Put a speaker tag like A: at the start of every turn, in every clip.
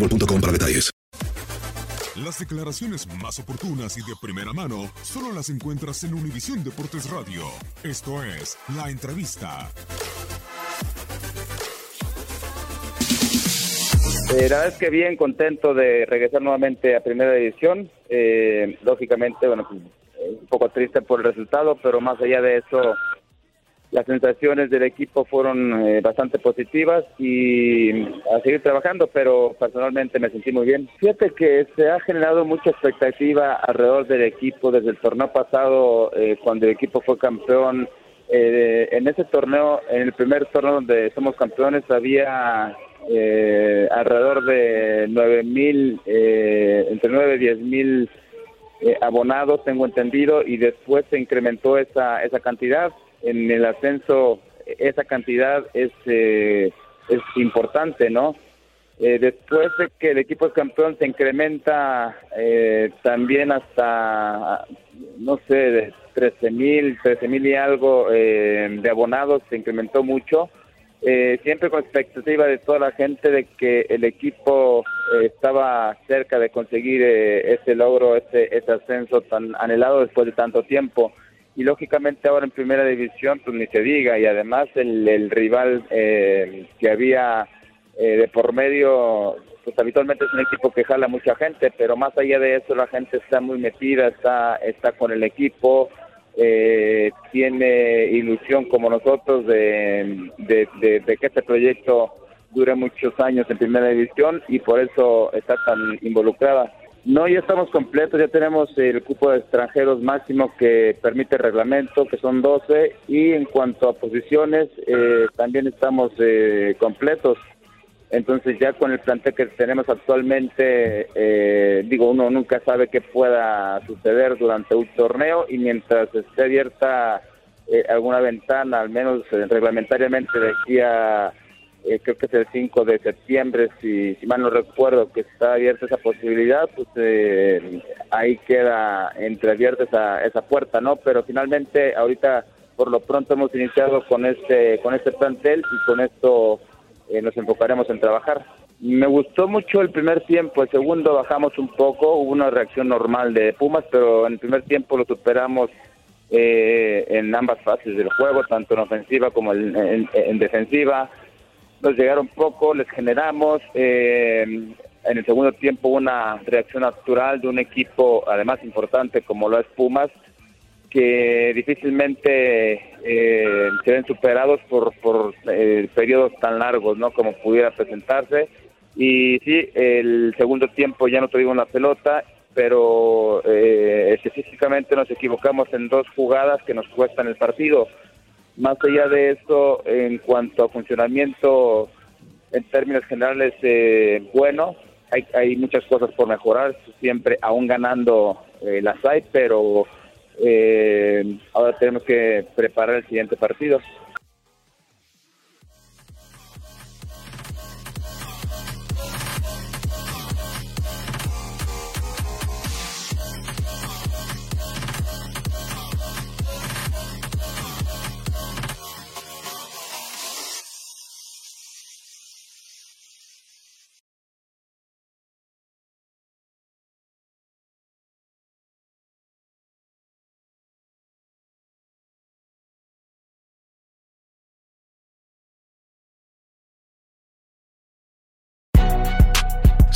A: boostmobile.com para detalles.
B: Las declaraciones más oportunas y de primera mano solo las encuentras en Univisión Deportes Radio. Esto es La Entrevista.
C: Eh, la verdad es que bien contento de regresar nuevamente a primera edición. Eh, lógicamente, bueno, pues, un poco triste por el resultado, pero más allá de eso, las sensaciones del equipo fueron eh, bastante positivas y a seguir trabajando, pero personalmente me sentí muy bien. Fíjate que se ha generado mucha expectativa alrededor del equipo desde el torneo pasado, eh, cuando el equipo fue campeón. Eh, en ese torneo, en el primer torneo donde somos campeones, había alrededor de 9 mil, entre 9 y 10 mil abonados, tengo entendido, y después se incrementó esa, esa cantidad en el ascenso esa cantidad es, eh, es importante, ¿no? Eh, después de que el equipo es campeón se incrementa eh, también hasta, no sé, de 13 mil, 13 mil y algo de abonados, se incrementó mucho. siempre con expectativa de toda la gente de que el equipo estaba cerca de conseguir ese logro, ese, ese ascenso tan anhelado después de tanto tiempo y lógicamente ahora en primera división pues ni se diga y además el, rival eh, que había eh, de por medio pues habitualmente es un equipo que jala mucha gente pero más allá de eso la gente está muy metida está está con el equipo eh, tiene ilusión como nosotros de, de que este proyecto dure muchos años en primera división y por eso está tan involucrada no, ya estamos completos, ya tenemos el cupo de extranjeros máximo que permite el reglamento, que son 12, y en cuanto a posiciones, eh, también estamos eh, completos. Entonces ya con el plantel que tenemos actualmente, eh, digo, uno nunca sabe qué pueda suceder durante un torneo y mientras esté abierta alguna ventana, al menos reglamentariamente de aquí a eh, creo que es el 5 de septiembre, si, si mal no recuerdo, que está abierta esa posibilidad, pues eh, ahí queda entreabierta esa, esa puerta, ¿no? Pero finalmente, ahorita, por lo pronto, hemos iniciado con este, con este plantel y con esto eh, nos enfocaremos en trabajar. Me gustó mucho el primer tiempo, el segundo bajamos un poco, hubo una reacción normal de Pumas, pero en el primer tiempo lo superamos en ambas fases del juego, tanto en ofensiva como en defensiva nos llegaron poco, les generamos. Eh, en el segundo tiempo una reacción natural de un equipo, además importante como lo es Pumas, que difícilmente eh, se ven superados por, por eh, periodos tan largos, ¿no? Como pudiera presentarse. Y sí, el segundo tiempo ya no tuvimos la pelota, pero eh, específicamente nos equivocamos en dos jugadas que nos cuestan el partido. Más allá de eso, en cuanto a funcionamiento en términos generales eh, bueno. Hay, hay muchas cosas por mejorar, siempre aún ganando eh, las hay, pero eh, ahora tenemos que preparar el siguiente partido.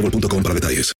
A: boostmobile.com para detalles.